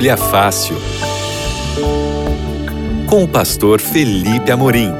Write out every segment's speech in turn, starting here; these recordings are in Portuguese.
Bíblia Fácil. Com o pastor Felipe Amorim.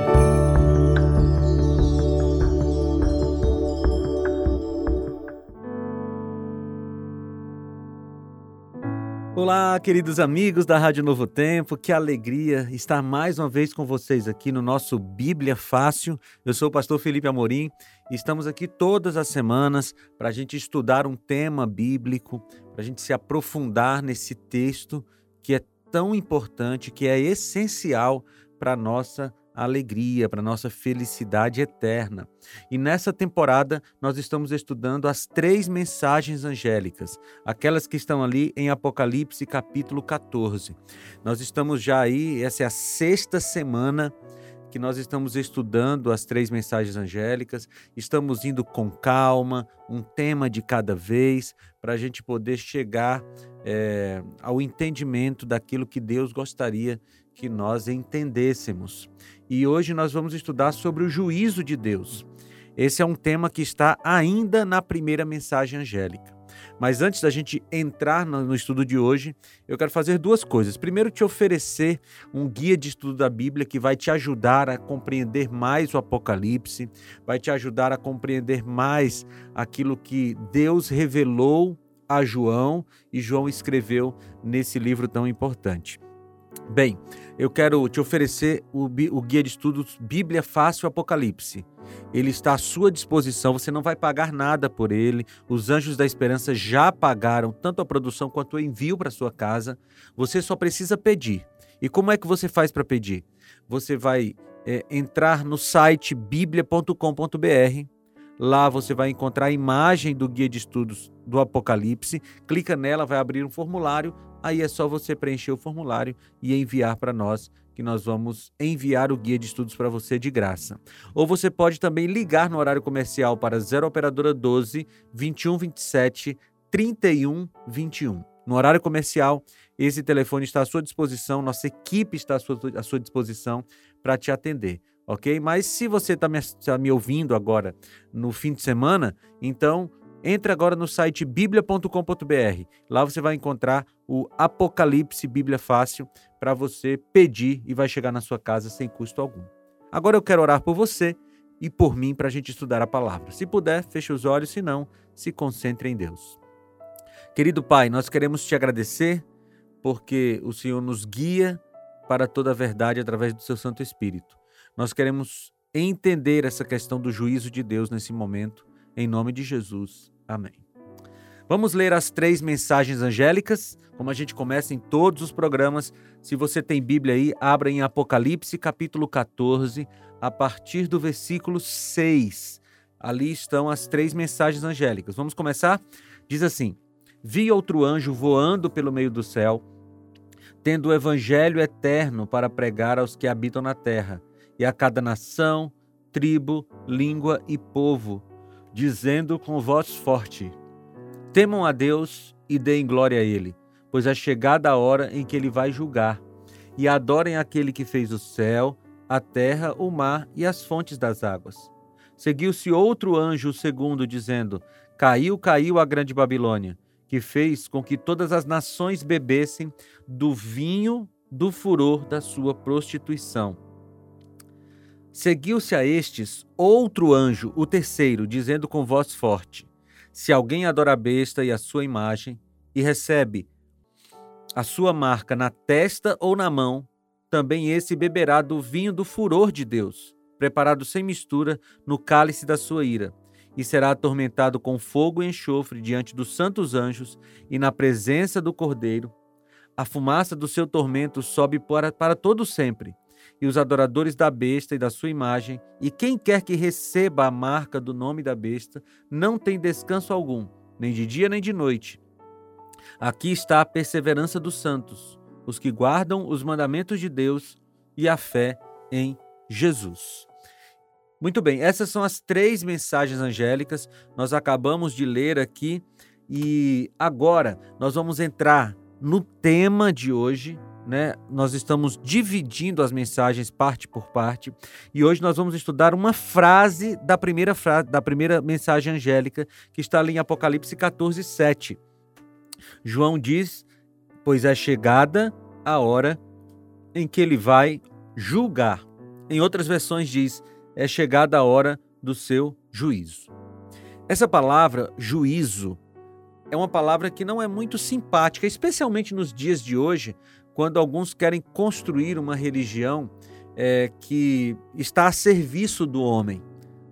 Olá, queridos amigos da Rádio Novo Tempo, que alegria estar mais uma vez com vocês aqui no nosso Bíblia Fácil. Eu sou o pastor Felipe Amorim e estamos aqui todas as semanas para a gente estudar um tema bíblico, para a gente se aprofundar nesse texto que é tão importante, que é essencial para a nossa alegria, para a nossa felicidade eterna. E nessa temporada nós estamos estudando as três mensagens angélicas, aquelas que estão ali em Apocalipse capítulo 14. Nós estamos já aí, essa é a sexta semana que nós estamos estudando as três mensagens angélicas, estamos indo com calma, um tema de cada vez, para a gente poder chegar é, ao entendimento daquilo que Deus gostaria que nós entendêssemos. E hoje nós vamos estudar sobre o juízo de Deus. Esse é um tema que está ainda na primeira mensagem angélica. Mas antes da gente entrar no estudo de hoje, eu quero fazer duas coisas. Primeiro, te oferecer um guia de estudo da Bíblia que vai te ajudar a compreender mais o Apocalipse, vai te ajudar a compreender mais aquilo que Deus revelou a João e João escreveu nesse livro tão importante. Bem, eu quero te oferecer o, o, guia de estudos Bíblia Fácil Apocalipse. Ele está à sua disposição, você não vai pagar nada por ele. Os Anjos da Esperança já pagaram tanto a produção quanto o envio para sua casa. Você só precisa pedir. E como é que você faz para pedir? Você vai é, entrar no site biblia.com.br. Lá você vai encontrar a imagem do guia de estudos do Apocalipse. Clica nela, vai abrir um formulário Aí é só você preencher o formulário e enviar para nós, que nós vamos enviar o guia de estudos para você de graça. Ou você pode também ligar no horário comercial para 0 operadora 12 21 27 31 21. No horário comercial, esse telefone está à sua disposição, nossa equipe está à sua, à sua disposição para te atender, ok? Mas se você está me, tá me ouvindo agora no fim de semana, então entre agora no site biblia.com.br. Lá você vai encontrar o Apocalipse Bíblia Fácil para você pedir e vai chegar na sua casa sem custo algum. Agora eu quero orar por você e por mim para a gente estudar a palavra. Se puder, feche os olhos, se não, se concentre em Deus. Querido Pai, nós queremos te agradecer porque o Senhor nos guia para toda a verdade através do seu Santo Espírito. Nós queremos entender essa questão do juízo de Deus nesse momento em nome de Jesus. Amém. Vamos ler as três mensagens angélicas, como a gente começa em todos os programas. Se você tem Bíblia aí, abra em Apocalipse capítulo 14, a partir do versículo 6. Ali estão as três mensagens angélicas. Vamos começar? Diz assim: Vi outro anjo voando pelo meio do céu, tendo o evangelho eterno para pregar aos que habitam na terra, e a cada nação, tribo, língua e povo dizendo com voz forte: Temam a Deus e deem glória a Ele, pois é chegada a hora em que Ele vai julgar. E adorem aquele que fez o céu, a terra, o mar e as fontes das águas. Seguiu-se outro anjo, segundo, dizendo: Caiu, caiu a grande Babilônia, que fez com que todas as nações bebessem do vinho do furor da sua prostituição Seguiu-se a estes outro anjo, o terceiro, dizendo com voz forte: Se alguém adora a besta e a sua imagem, e recebe a sua marca na testa ou na mão, também esse beberá do vinho do furor de Deus, preparado sem mistura no cálice da sua ira, e será atormentado com fogo e enxofre diante dos santos anjos e na presença do Cordeiro. A fumaça do seu tormento sobe para, para todo sempre e os adoradores da besta e da sua imagem, e quem quer que receba a marca do nome da besta, não tem descanso algum, nem de dia nem de noite. Aqui está a perseverança dos santos, os que guardam os mandamentos de Deus e a fé em Jesus. Muito bem, essas são as três mensagens angélicas. Nós acabamos de ler aqui e agora nós vamos entrar no tema de hoje, né? Nós estamos dividindo as mensagens parte por parte e hoje nós vamos estudar uma frase da primeira frase da primeira mensagem angélica que está ali em Apocalipse 14, 7. João diz pois é chegada a hora em que ele vai julgar. Em outras versões diz: é chegada a hora do seu juízo. Essa palavra juízo é uma palavra que não é muito simpática, especialmente nos dias de hoje, quando alguns querem construir uma religião é, que está a serviço do homem.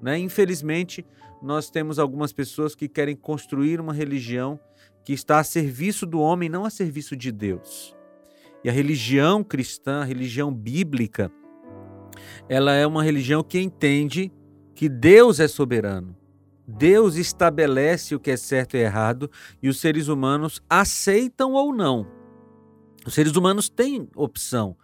Né? Infelizmente, nós temos algumas pessoas que querem construir uma religião que está a serviço do homem, não a serviço de Deus. E a religião cristã, a religião bíblica, ela é uma religião que entende que Deus é soberano. Deus estabelece o que é certo e errado e os seres humanos aceitam ou não. Os seres humanos têm opção,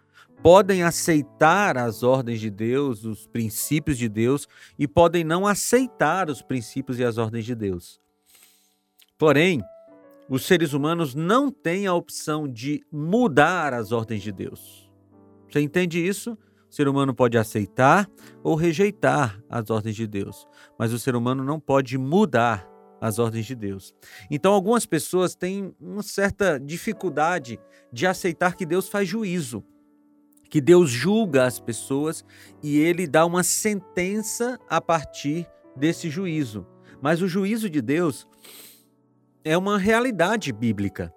podem aceitar as ordens de Deus, os princípios de Deus e podem não aceitar os princípios e as ordens de Deus. Porém, os seres humanos não têm a opção de mudar as ordens de Deus. Você entende isso? O ser humano pode aceitar ou rejeitar as ordens de Deus, mas o ser humano não pode mudar as ordens de Deus. Então, algumas pessoas têm uma certa dificuldade de aceitar que Deus faz juízo, que Deus julga as pessoas e ele dá uma sentença a partir desse juízo. Mas o juízo de Deus é uma realidade bíblica.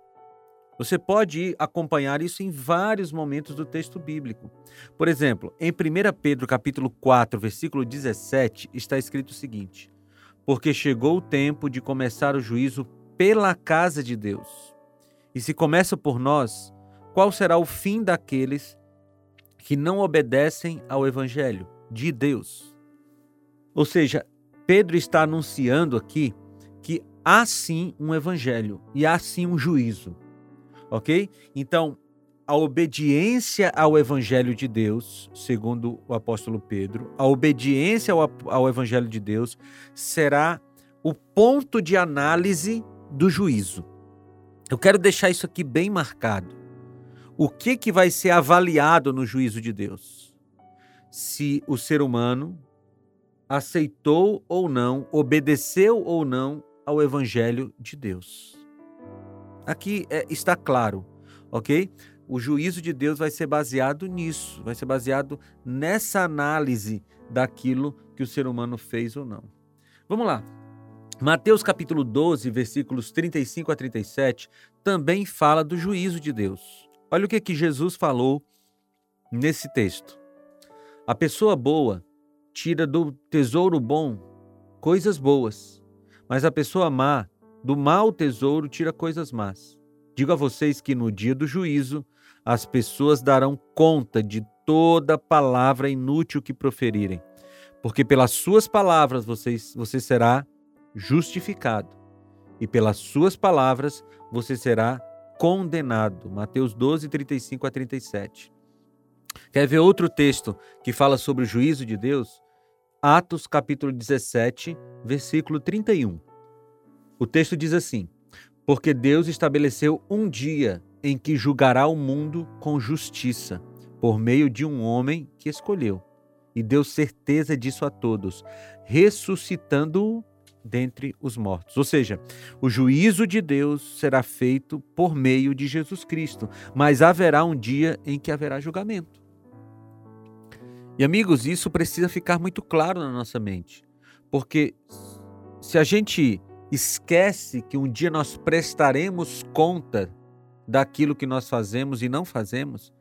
Você pode acompanhar isso em vários momentos do texto bíblico. Por exemplo, em 1 Pedro capítulo 4, versículo 17, está escrito o seguinte: Porque chegou o tempo de começar o juízo pela casa de Deus. E se começa por nós, qual será o fim daqueles que não obedecem ao evangelho de Deus? Ou seja, Pedro está anunciando aqui que há sim um evangelho e há sim um juízo ok? Então, a obediência ao Evangelho de Deus, segundo o apóstolo Pedro, a obediência ao, ao Evangelho de Deus será o ponto de análise do juízo. Eu quero deixar isso aqui bem marcado. O que, que vai ser avaliado no juízo de Deus? Se o ser humano aceitou ou não, obedeceu ou não ao Evangelho de Deus. Aqui é, está claro, ok? O juízo de Deus vai ser baseado nisso, vai ser baseado nessa análise daquilo que o ser humano fez ou não. Vamos lá. Mateus capítulo 12, versículos 35 a 37, também fala do juízo de Deus. Olha o que, que Jesus falou nesse texto. A pessoa boa tira do tesouro bom coisas boas, mas a pessoa má do mau tesouro tira coisas más. Digo a vocês que no dia do juízo as pessoas darão conta de toda palavra inútil que proferirem, porque pelas suas palavras vocês, você será justificado, e pelas suas palavras você será condenado. Mateus 12, 35 a 37. Quer ver outro texto que fala sobre o juízo de Deus? Atos capítulo 17, versículo 31. O texto diz assim: Porque Deus estabeleceu um dia em que julgará o mundo com justiça, por meio de um homem que escolheu, e deu certeza disso a todos, ressuscitando-o dentre os mortos. Ou seja, o juízo de Deus será feito por meio de Jesus Cristo, mas haverá um dia em que haverá julgamento. E amigos, isso precisa ficar muito claro na nossa mente, porque se a gente esquece que um dia nós prestaremos conta daquilo que nós fazemos e não fazemos,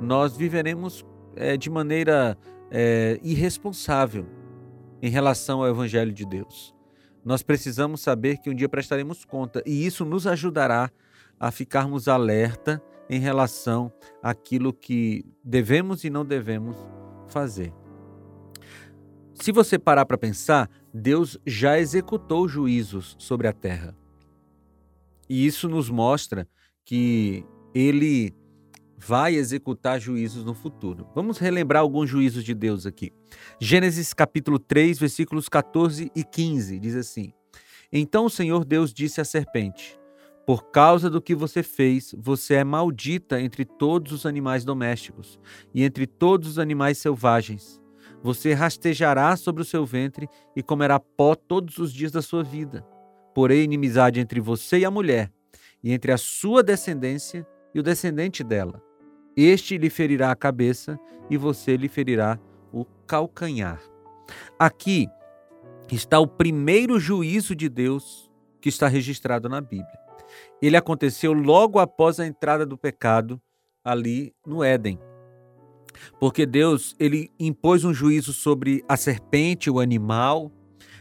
nós viveremos é, de maneira é, irresponsável em relação ao Evangelho de Deus. Nós precisamos saber que um dia prestaremos conta e isso nos ajudará a ficarmos alerta em relação àquilo que devemos e não devemos fazer. Se você parar para pensar, Deus já executou juízos sobre a terra. E isso nos mostra que ele vai executar juízos no futuro. Vamos relembrar alguns juízos de Deus aqui. Gênesis capítulo 3, versículos 14 e 15 diz assim: Então o Senhor Deus disse à serpente: Por causa do que você fez, você é maldita entre todos os animais domésticos e entre todos os animais selvagens. Você rastejará sobre o seu ventre e comerá pó todos os dias da sua vida. Porém, inimizade entre você e a mulher, e entre a sua descendência e o descendente dela. Este lhe ferirá a cabeça e você lhe ferirá o calcanhar. Aqui está o primeiro juízo de Deus que está registrado na Bíblia. Ele aconteceu logo após a entrada do pecado ali no Éden. Porque Deus, ele impôs um juízo sobre a serpente, o animal,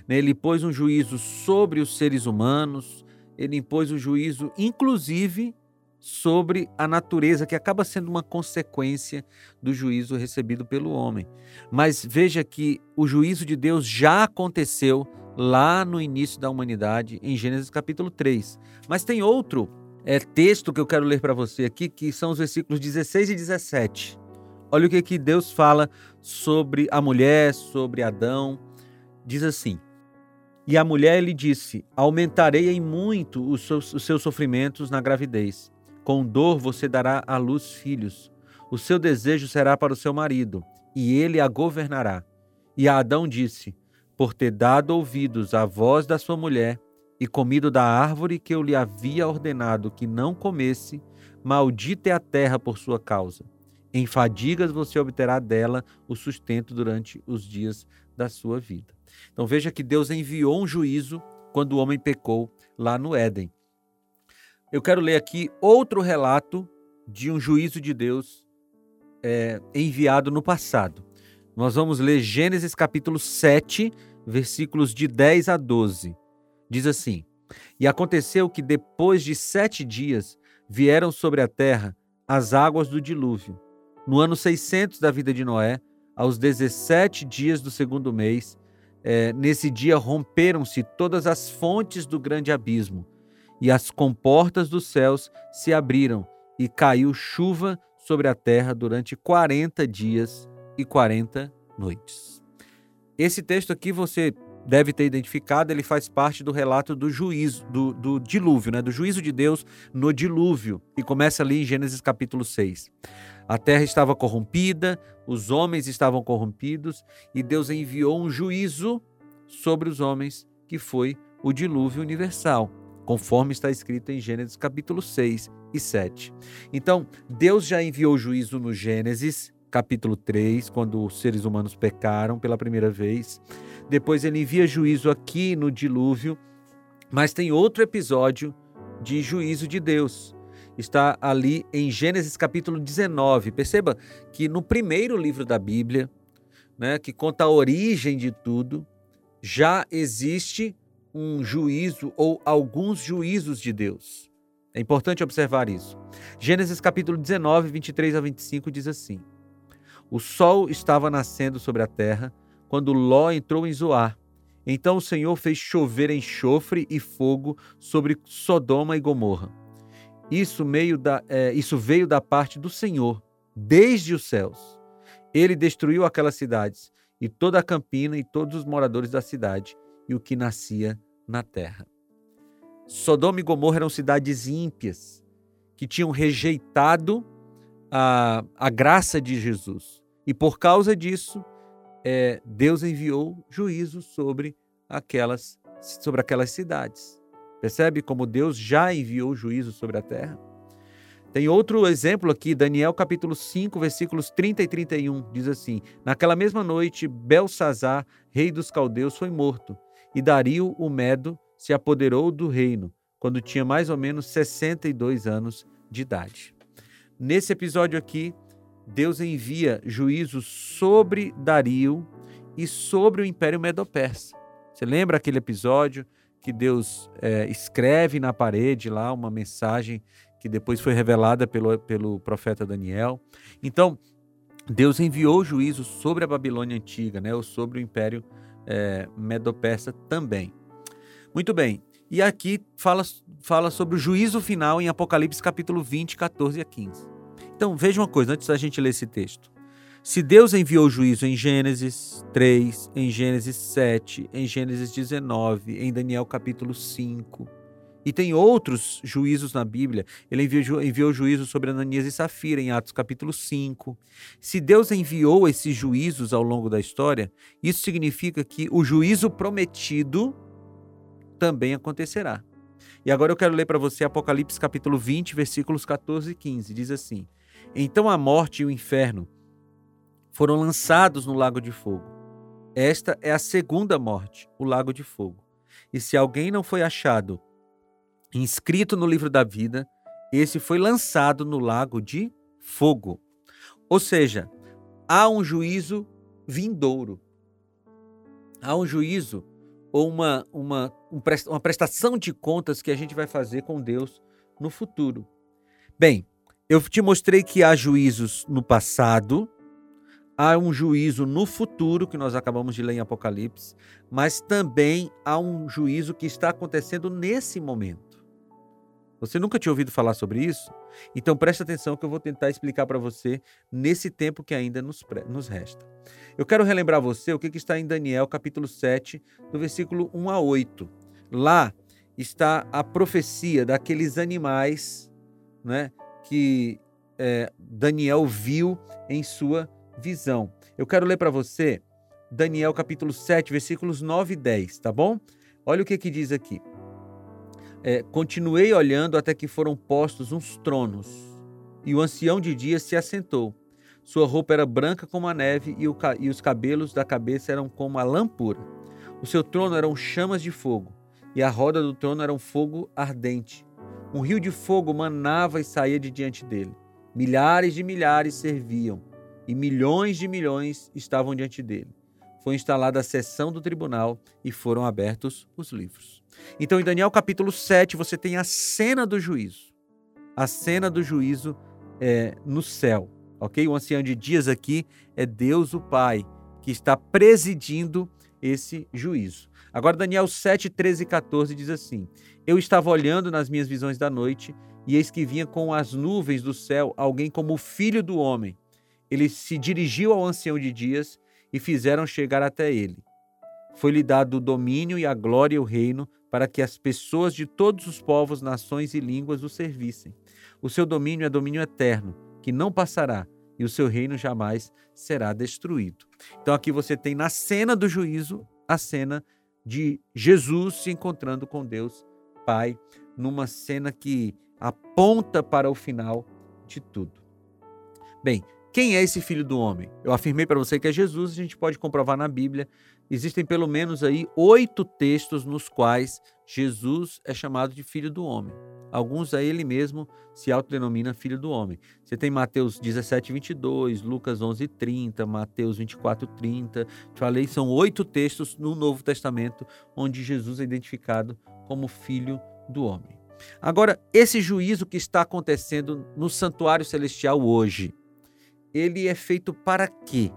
né? ele impôs um juízo sobre os seres humanos, ele impôs um juízo, inclusive, sobre a natureza, que acaba sendo uma consequência do juízo recebido pelo homem. Mas veja que o juízo de Deus já aconteceu lá no início da humanidade, em Gênesis capítulo 3. Mas tem outro é, texto que eu quero ler para você aqui, que são os versículos 16 e 17. Olha o que, que Deus fala sobre a mulher, sobre Adão. Diz assim: E a mulher lhe disse: Aumentarei em muito os seus, os seus sofrimentos na gravidez com dor você dará à luz filhos. O seu desejo será para o seu marido, e ele a governará. E a Adão disse: Por ter dado ouvidos à voz da sua mulher, e comido da árvore que eu lhe havia ordenado que não comesse, maldita é a terra por sua causa. Em fadigas você obterá dela o sustento durante os dias da sua vida. Então veja que Deus enviou um juízo quando o homem pecou lá no Éden eu quero ler aqui outro relato de um juízo de Deus é, enviado no passado. Nós vamos ler Gênesis capítulo 7, versículos de 10 a 12. Diz assim: E aconteceu que depois de sete dias vieram sobre a terra as águas do dilúvio. No ano 600 da vida de Noé, aos 17 dias do segundo mês, é, nesse dia romperam-se todas as fontes do grande abismo e as comportas dos céus se abriram, e caiu chuva sobre a terra durante 40 dias e 40 noites. Esse texto aqui você deve ter identificado, ele faz parte do relato do juízo, do, do dilúvio, né? do juízo de Deus no dilúvio, e começa ali em Gênesis capítulo 6. A terra estava corrompida, os homens estavam corrompidos, e Deus enviou um juízo sobre os homens, que foi o dilúvio universal conforme está escrito em Gênesis capítulo 6 e 7. Então, Deus já enviou juízo no Gênesis capítulo 3, quando os seres humanos pecaram pela primeira vez. Depois ele envia juízo aqui no dilúvio, mas tem outro episódio de juízo de Deus. Está ali em Gênesis capítulo 19. Perceba que no primeiro livro da Bíblia, né, que conta a origem de tudo, já existe um juízo ou alguns juízos de Deus. É importante observar isso. Gênesis capítulo 19, 23 a 25 diz assim: O sol estava nascendo sobre a terra quando Ló entrou em Zoar. Então o Senhor fez chover enxofre e fogo sobre Sodoma e Gomorra. Isso, meio da, é, isso veio da parte do Senhor, desde os céus. Ele destruiu aquelas cidades, e toda a campina, e todos os moradores da cidade, e o que nascia na terra. Sodoma e Gomorra eram cidades ímpias que tinham rejeitado a, a graça de Jesus. E por causa disso, é, Deus enviou juízo sobre aquelas, sobre aquelas cidades. Percebe como Deus já enviou juízo sobre a terra? Tem outro exemplo aqui, Daniel capítulo 5, versículos 30 e 31, diz assim: Naquela mesma noite, Belsazar, rei dos caldeus, foi morto, e Dario o Medo se apoderou do reino quando tinha mais ou menos 62 anos de idade. Nesse episódio aqui, Deus envia juízo sobre Dario e sobre o Império Medo-Persa. Você lembra aquele episódio que Deus é, escreve na parede lá uma mensagem que depois foi revelada pelo, pelo profeta Daniel? Então, Deus enviou juízo sobre a Babilônia antiga, né, ou sobre o Império é, Medo-Persa também. Muito bem. E aqui fala, fala sobre o juízo final em Apocalipse capítulo 20, 14 a 15. Então veja uma coisa antes da gente ler esse texto. Se Deus enviou juízo em Gênesis 3, em Gênesis 7, em Gênesis 19, em Daniel capítulo 5, e tem outros juízos na Bíblia. Ele enviou, enviou juízo sobre Ananias e Safira em Atos capítulo 5. Se Deus enviou esses juízos ao longo da história, isso significa que o juízo prometido também acontecerá. E agora eu quero ler para você Apocalipse capítulo 20, versículos 14 e 15. Diz assim: Então a morte e o inferno foram lançados no lago de fogo. Esta é a segunda morte, o lago de fogo. E se alguém não foi achado inscrito no livro da vida, esse foi lançado no lago de fogo. Ou seja, há um juízo vindouro. Há um juízo ou uma, uma, uma prestação de contas que a gente vai fazer com Deus no futuro. Bem, eu te mostrei que há juízos no passado, há um juízo no futuro, que nós acabamos de ler em Apocalipse, mas também há um juízo que está acontecendo nesse momento. Você nunca tinha ouvido falar sobre isso? Então preste atenção que eu vou tentar explicar para você nesse tempo que ainda nos, nos resta. Eu quero relembrar você o que, que está em Daniel capítulo 7, do versículo 1 a 8. Lá está a profecia daqueles animais né, que é, Daniel viu em sua visão. Eu quero ler para você Daniel capítulo 7, versículos 9 e 10, tá bom? Olha o que, que diz aqui. É, continuei olhando até que foram postos uns tronos, e o ancião de dias se assentou. Sua roupa era branca como a neve, e, o, e os cabelos da cabeça eram como a lã pura. O seu trono eram chamas de fogo, e a roda do trono era um fogo ardente. Um rio de fogo manava e saía de diante dele. Milhares de milhares serviam e milhões de milhões estavam diante dele. Foi instalada a sessão do tribunal e foram abertos os livros. Então, em Daniel capítulo 7, você tem a cena do juízo. A cena do juízo é, no céu, ok? O ancião de dias aqui é Deus o Pai, que está presidindo esse juízo. Agora, Daniel 7, 13 e 14 diz assim: Eu estava olhando nas minhas visões da noite, e eis que vinha com as nuvens do céu alguém como o filho do homem ele se dirigiu ao ancião de dias e fizeram chegar até ele. Foi-lhe dado o domínio e a glória e o reino para que as pessoas de todos os povos, nações e línguas o servissem. O seu domínio é domínio eterno, que não passará, e o seu reino jamais será destruído. Então aqui você tem na cena do juízo a cena de Jesus se encontrando com Deus Pai, numa cena que aponta para o final de tudo. Bem, quem é esse filho do homem? Eu afirmei para você que é Jesus, a gente pode comprovar na Bíblia. Existem pelo menos aí oito textos nos quais Jesus é chamado de filho do homem. Alguns a ele mesmo se autodenomina filho do homem. Você tem Mateus 17, 22, Lucas 11, 30, Mateus 24, 30. Falei, são oito textos no Novo Testamento onde Jesus é identificado como filho do homem. Agora, esse juízo que está acontecendo no santuário celestial hoje, ele é feito para quê?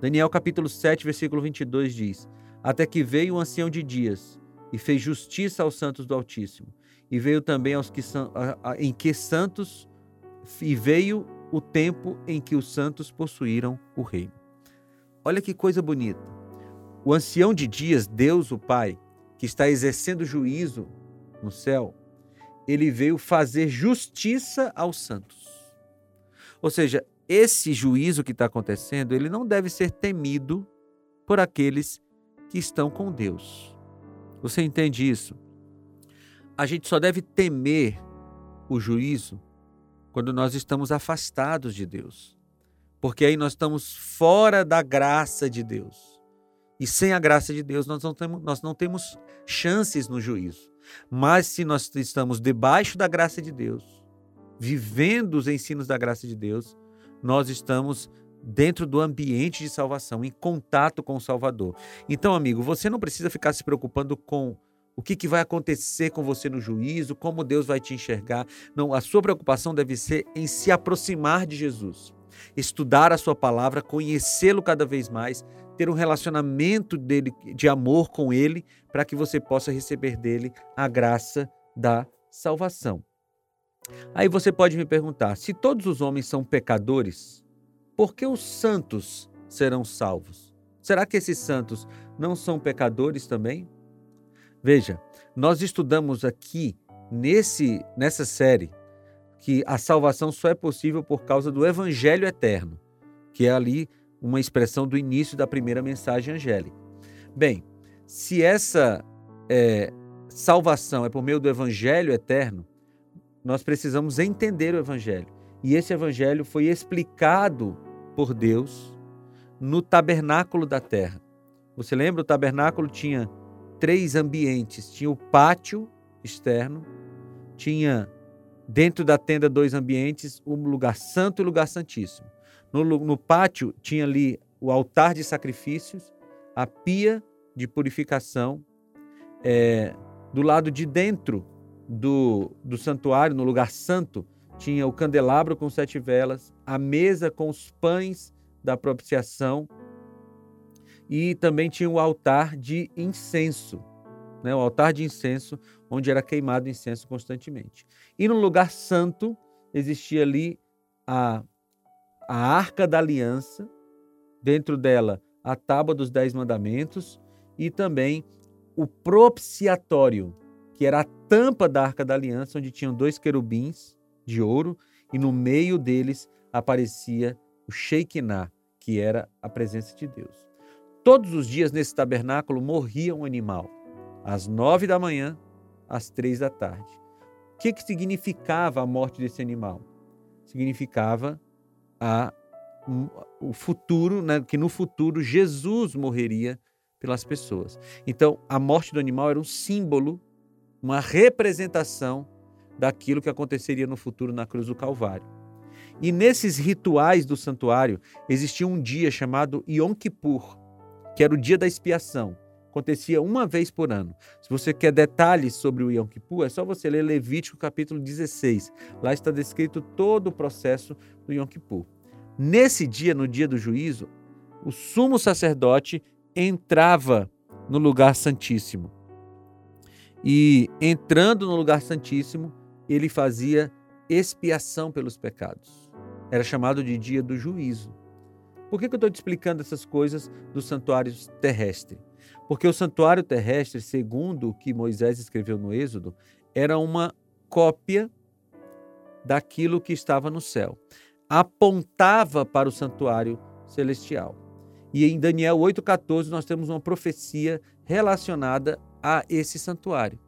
Daniel capítulo 7, versículo 22 diz: Até que veio o ancião de dias e fez justiça aos santos do Altíssimo, e veio também aos que são em que santos e veio o tempo em que os santos possuíram o reino. Olha que coisa bonita. O ancião de dias, Deus o Pai, que está exercendo juízo no céu, ele veio fazer justiça aos santos. Ou seja, esse juízo que está acontecendo, ele não deve ser temido por aqueles que estão com Deus. Você entende isso? A gente só deve temer o juízo quando nós estamos afastados de Deus. Porque aí nós estamos fora da graça de Deus. E sem a graça de Deus, nós não temos, nós não temos chances no juízo. Mas se nós estamos debaixo da graça de Deus, vivendo os ensinos da graça de Deus, nós estamos dentro do ambiente de salvação, em contato com o Salvador. Então, amigo, você não precisa ficar se preocupando com o que, que vai acontecer com você no juízo, como Deus vai te enxergar. Não, a sua preocupação deve ser em se aproximar de Jesus, estudar a sua palavra, conhecê-lo cada vez mais, ter um relacionamento dele de amor com ele, para que você possa receber dele a graça da salvação. Aí você pode me perguntar: se todos os homens são pecadores, por que os santos serão salvos? Será que esses santos não são pecadores também? Veja, nós estudamos aqui nesse nessa série que a salvação só é possível por causa do evangelho eterno, que é ali uma expressão do início da primeira mensagem angélica. Bem, se essa é, salvação é por meio do evangelho eterno, nós precisamos entender o evangelho. E esse evangelho foi explicado por Deus no tabernáculo da terra. Você lembra? O tabernáculo tinha três ambientes: tinha o pátio externo, tinha dentro da tenda dois ambientes, um lugar santo e um lugar santíssimo. No, no pátio tinha ali o altar de sacrifícios, a pia de purificação. É, do lado de dentro do, do santuário, no lugar santo, tinha o candelabro com sete velas, a mesa com os pães da propiciação e também tinha o altar de incenso, né? o altar de incenso, onde era queimado incenso constantemente. E no lugar santo existia ali a, a arca da aliança, dentro dela a tábua dos dez mandamentos e também o propiciatório, que era a tampa da arca da aliança, onde tinham dois querubins de ouro e no meio deles aparecia o Shekinah, que era a presença de Deus. Todos os dias nesse tabernáculo morria um animal, às nove da manhã, às três da tarde. O que, que significava a morte desse animal? Significava a, o futuro, né, que no futuro Jesus morreria pelas pessoas. Então, a morte do animal era um símbolo, uma representação daquilo que aconteceria no futuro na cruz do Calvário. E nesses rituais do santuário existia um dia chamado Yom Kippur, que era o dia da expiação. Acontecia uma vez por ano. Se você quer detalhes sobre o Yom Kippur, é só você ler Levítico capítulo 16. Lá está descrito todo o processo do Yom Kippur. Nesse dia, no dia do juízo, o sumo sacerdote entrava no lugar santíssimo. E entrando no lugar santíssimo, ele fazia expiação pelos pecados. Era chamado de dia do juízo. Por que, eu estou te explicando essas coisas do santuário terrestre? Porque o santuário terrestre, segundo o que Moisés escreveu no Êxodo, era uma cópia daquilo que estava no céu. Apontava para o santuário celestial. E em Daniel 8,14 nós temos uma profecia relacionada a esse santuário,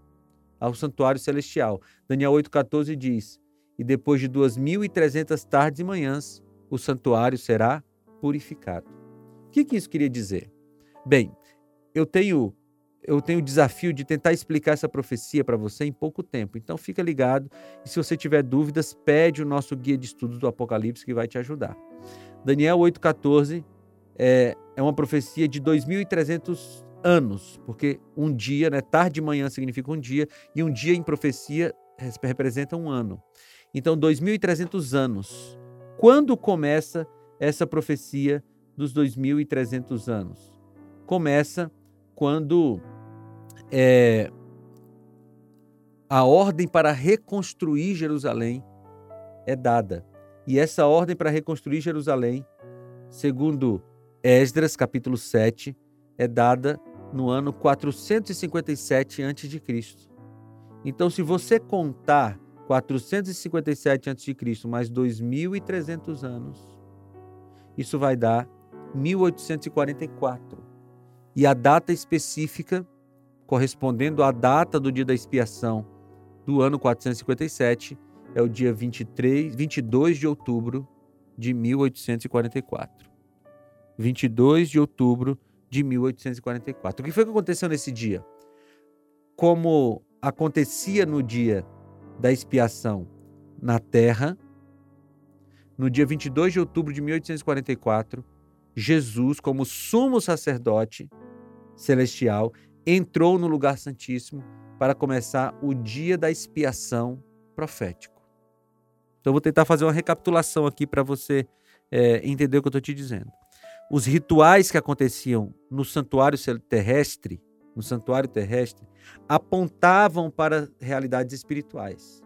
ao santuário celestial. Daniel 8,14 diz: E depois de 2.300 tardes e manhãs, o santuário será purificado. O que, que isso queria dizer? Bem, eu tenho eu tenho o desafio de tentar explicar essa profecia para você em pouco tempo. Então fica ligado e se você tiver dúvidas, pede o nosso guia de estudos do Apocalipse que vai te ajudar. Daniel 8:14 é, é uma profecia de 2300 anos, porque um dia, né, tarde de manhã significa um dia e um dia em profecia representa um ano. Então 2300 anos. Quando começa essa profecia dos 2.300 anos? Começa quando é, a ordem para reconstruir Jerusalém é dada. E essa ordem para reconstruir Jerusalém, segundo Esdras, capítulo 7, é dada no ano 457 a.C. Então, se você contar 457 a.C. mais 2.300 anos, isso vai dar 1844. E a data específica, correspondendo à data do dia da expiação do ano 457, é o dia 23, 22 de outubro de 1844. 22 de outubro de 1844. O que foi que aconteceu nesse dia? Como acontecia no dia da expiação na terra, no dia 22 de outubro de 1844, Jesus, como sumo sacerdote celestial, entrou no lugar santíssimo para começar o dia da expiação profético. Então, vou tentar fazer uma recapitulação aqui para você é, entender o que eu estou te dizendo. Os rituais que aconteciam no santuário terrestre, no santuário terrestre, apontavam para realidades espirituais.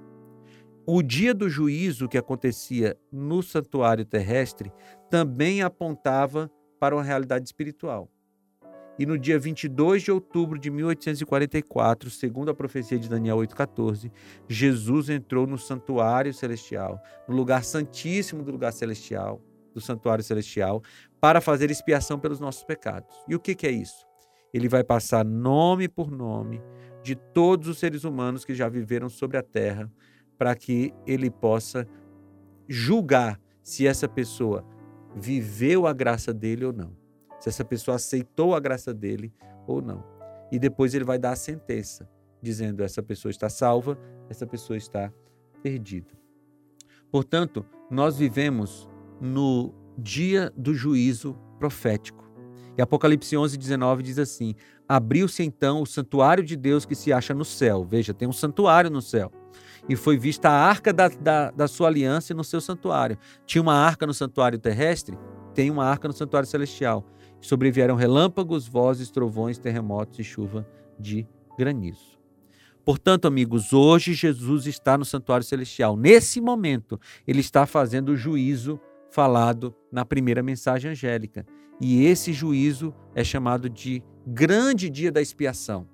O dia do juízo que acontecia no santuário terrestre também apontava para uma realidade espiritual. E no dia 22 de outubro de 1844, segundo a profecia de Daniel 8,14, Jesus entrou no santuário celestial, no lugar santíssimo do lugar celestial, do santuário celestial, para fazer expiação pelos nossos pecados. E o que, que é isso? Ele vai passar nome por nome de todos os seres humanos que já viveram sobre a terra, para que ele possa julgar se essa pessoa viveu a graça dele ou não, se essa pessoa aceitou a graça dele ou não. E depois ele vai dar a sentença, dizendo: essa pessoa está salva, essa pessoa está perdida. Portanto, nós vivemos no dia do juízo profético. E Apocalipse 11, 19 diz assim: Abriu-se então o santuário de Deus que se acha no céu. Veja, tem um santuário no céu. E foi vista a arca da, da, da sua aliança no seu santuário. Tinha uma arca no santuário terrestre? Tem uma arca no santuário celestial. Sobrevieram relâmpagos, vozes, trovões, terremotos e chuva de granizo. Portanto, amigos, hoje Jesus está no santuário celestial. Nesse momento, ele está fazendo o juízo falado na primeira mensagem angélica. E esse juízo é chamado de grande dia da expiação,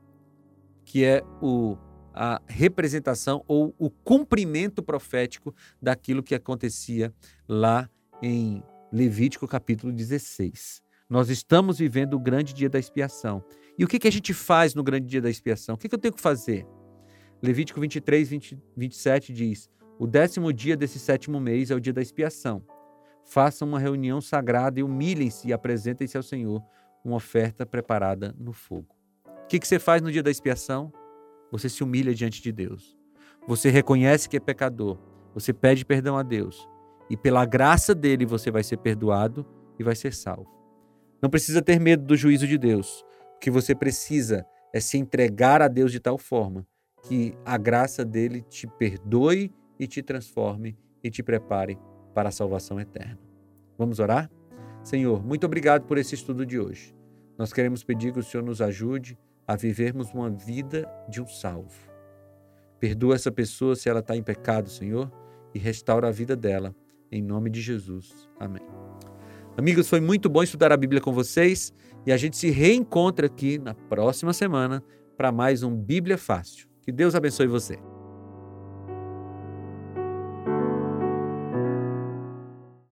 que é o, a representação ou o cumprimento profético daquilo que acontecia lá em Levítico capítulo 16. Nós estamos vivendo o grande dia da expiação. E o que, que a gente faz no grande dia da expiação? O que, que eu tenho que fazer? Levítico 23, 20, 27 diz: O décimo dia desse sétimo mês é o dia da expiação façam uma reunião sagrada e humilhem-se e apresentem-se ao Senhor uma oferta preparada no fogo. O que, que você faz no dia da expiação? Você se humilha diante de Deus. Você reconhece que é pecador. Você pede perdão a Deus. E pela graça dele você vai ser perdoado e vai ser salvo. Não precisa ter medo do juízo de Deus. O que você precisa é se entregar a Deus de tal forma que a graça dele te perdoe e te transforme e te prepare para a salvação eterna. Vamos orar? Senhor, muito obrigado por esse estudo de hoje. Nós queremos pedir que o Senhor nos ajude a vivermos uma vida de um salvo. Perdoa essa pessoa se ela está em pecado, Senhor, e restaura a vida dela. Em nome de Jesus. Amém. Amigos, foi muito bom estudar a Bíblia com vocês e a gente se reencontra aqui na próxima semana para mais um Bíblia Fácil. Que Deus abençoe você.